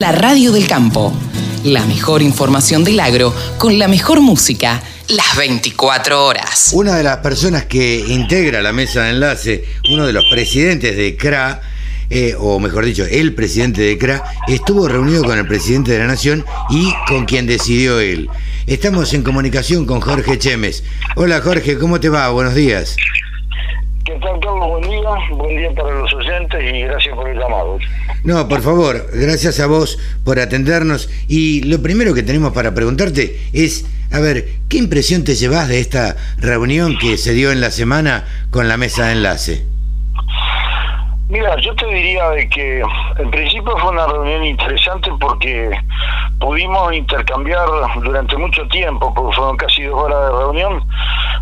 La radio del campo. La mejor información del agro con la mejor música. Las 24 horas. Una de las personas que integra la mesa de enlace, uno de los presidentes de CRA, eh, o mejor dicho, el presidente de CRA, estuvo reunido con el presidente de la Nación y con quien decidió él. Estamos en comunicación con Jorge Chemes. Hola Jorge, ¿cómo te va? Buenos días. ¿Qué tal, Carlos? Buen día. Buen día para los oyentes y gracias por el llamado. No, por favor, gracias a vos por atendernos. Y lo primero que tenemos para preguntarte es, a ver, ¿qué impresión te llevas de esta reunión que se dio en la semana con la mesa de enlace? Mira, yo te diría de que en principio fue una reunión interesante porque pudimos intercambiar durante mucho tiempo, porque fueron casi dos horas de reunión,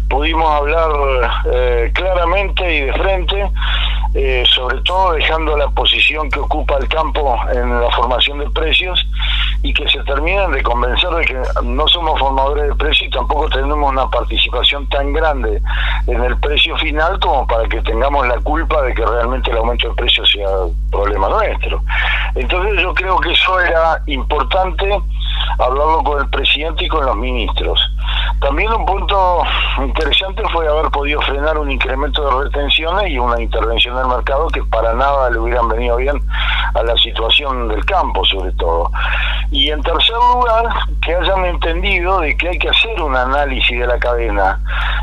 pudimos hablar eh, claramente y de frente, eh, sobre todo dejando la posición que ocupa el campo en la formación de precios y que se terminen de convencer de que no somos formadores de precios y tampoco tenemos una participación tan grande en el precio final como para que tengamos la culpa de que realmente el aumento de precios sea problema nuestro. Entonces yo creo que eso era importante hablarlo con el presidente y con los ministros. También un punto interesante fue haber podido frenar un incremento de retenciones y una intervención del mercado que para nada le hubieran venido bien a la situación del campo, sobre todo. Y en tercer lugar, que hayan entendido de que hay que hacer un análisis de la cadena.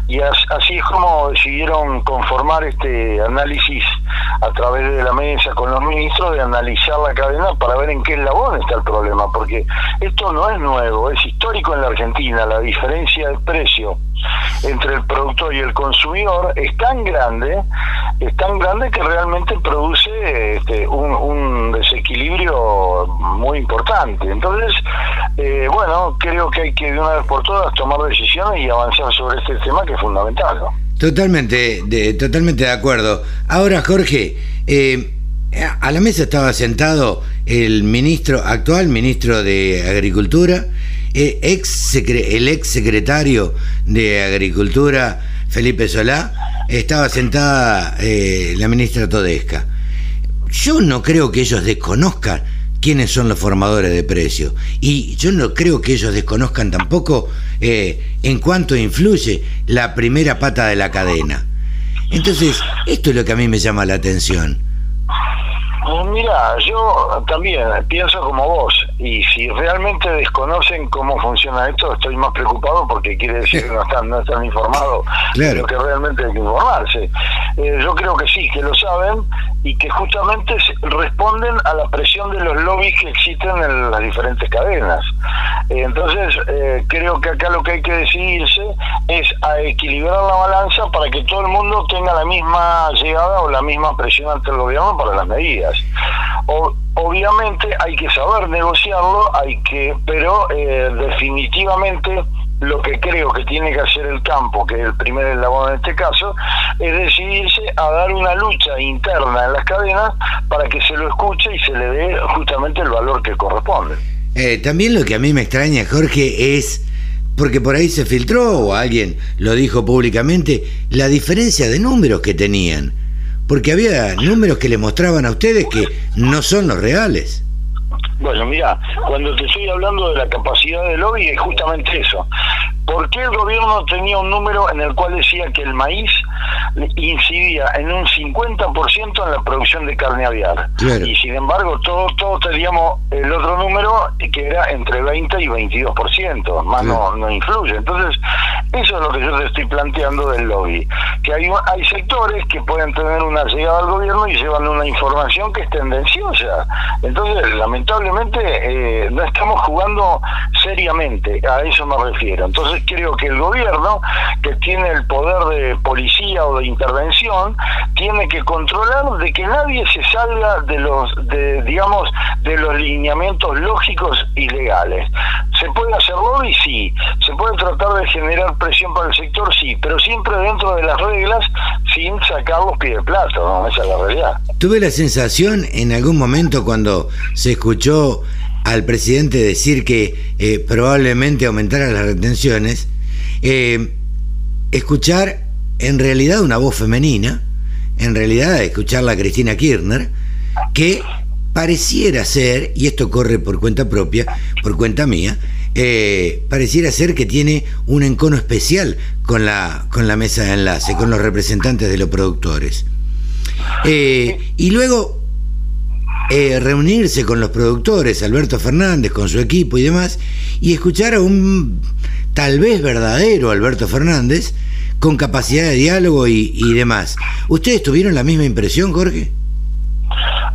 Y así es como decidieron conformar este análisis a través de la mesa con los ministros de analizar la cadena para ver en qué eslabón está el problema, porque esto no es nuevo, es histórico en la Argentina, la diferencia de precio entre el productor y el consumidor es tan grande, es tan grande que realmente produce este, un, desequilibrio muy importante. Entonces, eh, bueno, creo que hay que de una vez por todas tomar decisiones y avanzar sobre este tema que es fundamental. Totalmente, de, totalmente de acuerdo. Ahora, Jorge, eh, a la mesa estaba sentado el ministro, actual ministro de Agricultura, eh, ex el ex secretario de Agricultura, Felipe Solá, estaba sentada eh, la ministra Todesca. Yo no creo que ellos desconozcan quiénes son los formadores de precios. Y yo no creo que ellos desconozcan tampoco en cuánto influye la primera pata de la cadena. Entonces, esto es lo que a mí me llama la atención. Pues mira, yo también pienso como vos, y si realmente desconocen cómo funciona esto, estoy más preocupado porque quiere decir que no están, no están informados de lo que realmente hay que informarse. Eh, yo creo que sí, que lo saben y que justamente responden a la presión de los lobbies que existen en las diferentes cadenas. Eh, entonces, eh, creo que acá lo que hay que decidirse es a equilibrar la balanza para que todo el mundo tenga la misma llegada o la misma presión ante el gobierno para las medidas obviamente hay que saber negociarlo, hay que, pero eh, definitivamente lo que creo que tiene que hacer el campo, que es el primer eslabón en este caso, es decidirse a dar una lucha interna en las cadenas para que se lo escuche y se le dé justamente el valor que corresponde. Eh, también lo que a mí me extraña, Jorge, es, porque por ahí se filtró o alguien lo dijo públicamente, la diferencia de números que tenían porque había números que le mostraban a ustedes que no son los reales. Bueno, mira, cuando te estoy hablando de la capacidad de lobby es justamente eso. ¿Por qué el gobierno tenía un número en el cual decía que el maíz incidía en un 50% en la producción de carne aviar? Y sin embargo, todos, todos teníamos el otro número que era entre 20 y 22%, más no, no influye. Entonces, eso es lo que yo te estoy planteando del lobby. Que hay, hay sectores que pueden tener una llegada al gobierno y llevan una información que es tendenciosa. Entonces, lamentablemente, eh, no estamos jugando seriamente, a eso me refiero. Entonces, creo que el gobierno, que tiene el poder de policía o de intervención, tiene que controlar de que nadie se salga de los, de, digamos, de los lineamientos lógicos y legales. ¿Se puede hacer lobby? Sí. ¿Se puede tratar de generar presión para el sector? Sí. Pero siempre dentro de las reglas, sin sacar los pies de plato, ¿no? Esa es la realidad. Tuve la sensación en algún momento cuando se escuchó al presidente decir que eh, probablemente aumentara las retenciones, eh, escuchar en realidad una voz femenina, en realidad escucharla a Cristina Kirchner, que pareciera ser, y esto corre por cuenta propia, por cuenta mía, eh, pareciera ser que tiene un encono especial con la, con la mesa de enlace, con los representantes de los productores. Eh, y luego eh, reunirse con los productores, Alberto Fernández, con su equipo y demás, y escuchar a un tal vez verdadero Alberto Fernández con capacidad de diálogo y, y demás. ¿Ustedes tuvieron la misma impresión, Jorge?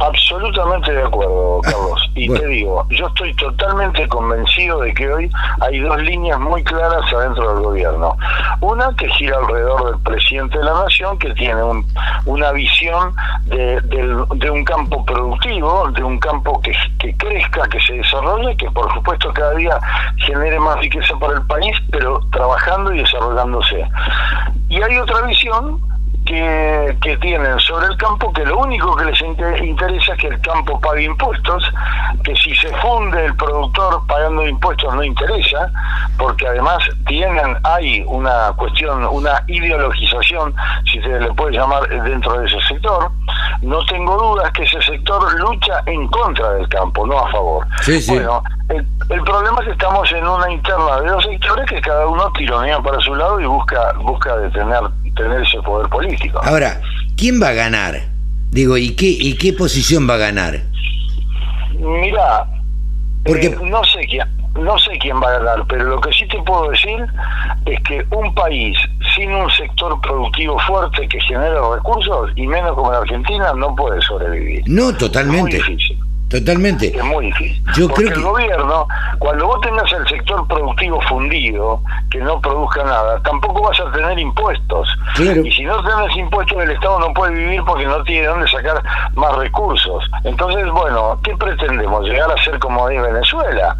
Absolutamente de acuerdo, Carlos. Y te digo, yo estoy totalmente convencido de que hoy hay dos líneas muy claras adentro del gobierno. Una que gira alrededor del presidente de la nación, que tiene una visión de, un campo productivo, de un campo que, que crezca, que se desarrolle, que por supuesto cada día genere más riqueza para el país, pero trabajando y desarrollándose. Y hay otra visión que, tienen sobre el campo que lo único que les interesa es que el campo pague impuestos, que si se funde el productor pagando impuestos no interesa, porque además tienen, hay una cuestión, una ideologización, si se le puede llamar, dentro de ese sector. No tengo dudas que ese sector lucha en contra del campo, no a favor. Bueno, el, el, problema es que estamos en una interna de dos sectores que cada uno tironea para su lado y busca, busca detener tener ese poder político. Ahora, ¿quién va a ganar? Digo, ¿y qué, y qué posición va a ganar? Mira, Porque... Eh, no sé quién, no sé quién va a ganar, pero lo que sí te puedo decir es que un país sin un sector productivo fuerte que genere recursos, y menos como la Argentina, no puede sobrevivir. No, totalmente. Totalmente. Es muy difícil. Yo Porque creo que... el gobierno, cuando vos tengas el sector productivo fundido, que no produzca nada, tampoco vas a tener impuestos. Y si no tenés impuestos, el Estado no puede vivir porque no tiene dónde sacar más recursos. Entonces, bueno, ¿qué pretendemos? Llegar a ser como de Venezuela.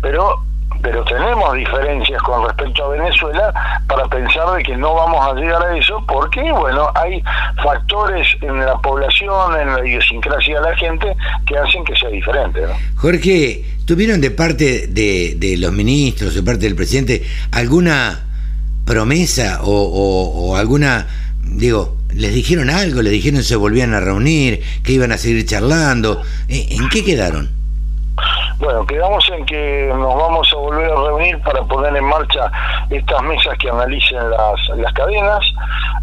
Pero pero tenemos diferencias con respecto a Venezuela para pensar de que no vamos a llegar a eso porque, bueno, hay factores en la población, en la idiosincrasia de la gente que hacen que sea diferente. ¿no? Jorge, ¿tuvieron de parte de, de los ministros, de parte del presidente, alguna promesa o, o alguna, digo, ¿Les dijeron algo? ¿Les dijeron se volvían a reunir? ¿Que iban a seguir charlando? ¿En qué quedaron? Bueno, quedamos en que nos vamos a volver a reunir para poner en marcha estas mesas que analicen las, las cadenas,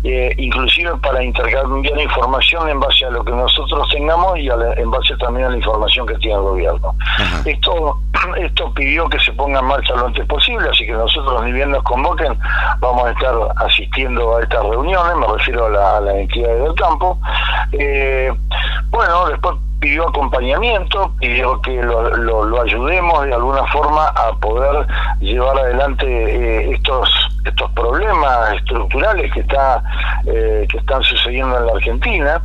eh, inclusive para intercambiar información en base a lo que nosotros tengamos y en base también a la información que tiene el gobierno. Esto esto pidió que se ponga en marcha lo antes posible, así que nosotros ni bien nos convoquen vamos a estar asistiendo a estas reuniones, me refiero a, la, a las entidades del campo. Eh, bueno, después pidió acompañamiento, pidió que lo, lo, ayudemos de alguna forma a poder llevar adelante eh, estos estos problemas estructurales que está eh, que están sucediendo en la Argentina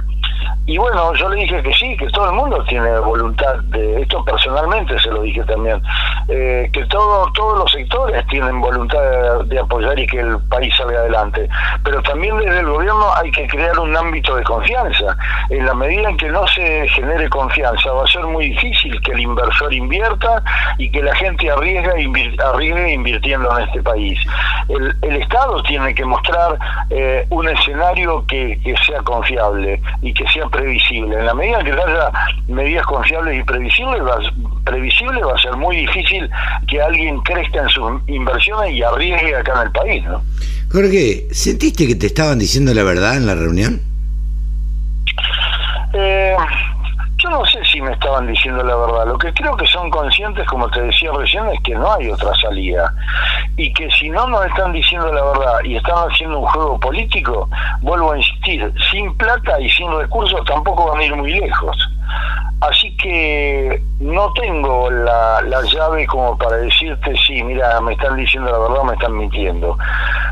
y bueno, yo le dije que sí, que todo el mundo tiene voluntad de esto personalmente se lo dije también, eh, que todo, todos los sectores tienen voluntad de, apoyar y que el país salga adelante, pero también desde el gobierno hay que crear un ámbito de confianza. En la medida en que no se genere confianza, va a ser muy difícil que el inversor invierta y que la gente arriesga arriesgue invirtiendo en este país. El, el Estado tiene que mostrar eh, un escenario que, que sea confiable y que sea previsible. En la medida en que haya medidas confiables y previsibles, va, previsible va a ser muy difícil que alguien crezca en sus inversiones y arriesgue acá en el país. ¿no? Jorge, ¿sentiste que te estaban diciendo la verdad en la reunión? Eh, yo no sé si me estaban diciendo la verdad. Lo que creo que son conscientes, como te decía recién, es que no hay otra salida. Y que si no nos están diciendo la verdad y están haciendo un juego político, vuelvo a insistir, sin plata y sin recursos tampoco van a ir muy lejos. Así que no tengo la, la, llave como para decirte, sí, mira, me están diciendo la verdad, me están mintiendo.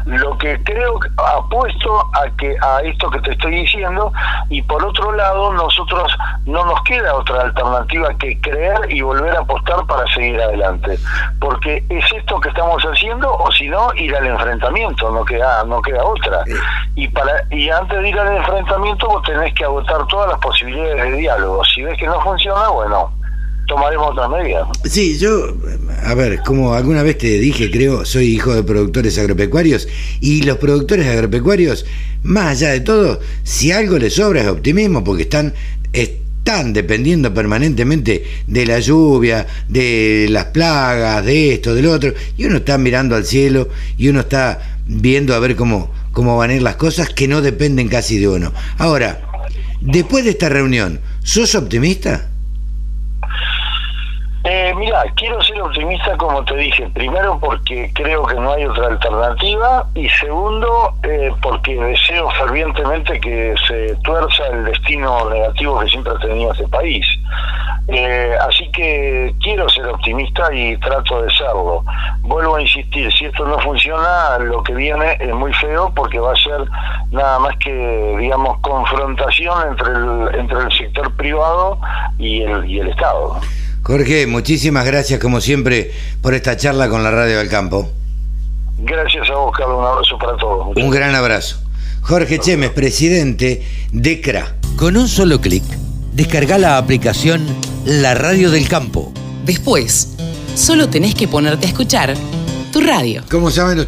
Lo que creo, apuesto a que a esto que te estoy diciendo, y por otro lado, nosotros no nos queda otra alternativa que creer y volver a apostar para seguir adelante. Porque es esto que estamos haciendo, o si no, ir al enfrentamiento, no queda, no queda otra. Y, para, y antes de ir al enfrentamiento, vos tenés que agotar todas las posibilidades de diálogo. Si ves que no funciona, bueno, tomaremos otras medidas. Sí, yo, a ver, como alguna vez te dije, creo, soy hijo de productores agropecuarios y los productores agropecuarios, más allá de todo, si algo les sobra es optimismo porque están están dependiendo permanentemente de la lluvia, de las plagas, de esto, del otro, y uno está mirando al cielo y uno está viendo a ver cómo, cómo van a ir las cosas que no dependen casi de uno. Ahora, después de esta reunión, ¿sos optimista? Eh, mira, quiero ser optimista como te dije, primero porque creo que no hay otra alternativa y segundo eh, porque deseo fervientemente que se tuerza el destino negativo que siempre ha tenido este país. Eh, así que quiero ser optimista y trato de serlo. Vuelvo a insistir, si esto no funciona, lo que viene es muy feo porque va a ser nada más que, digamos, confrontación entre el, entre el sector privado y el, y el Estado. Jorge, muchísimas gracias como siempre por esta charla con la Radio del Campo. Gracias a vos, Carlos. Un abrazo para todos. Un gran abrazo. Jorge Chemes, presidente de CRA. Con un solo clic, descarga la aplicación La Radio del Campo. Después, solo tenés que ponerte a escuchar tu radio. ¿Cómo saben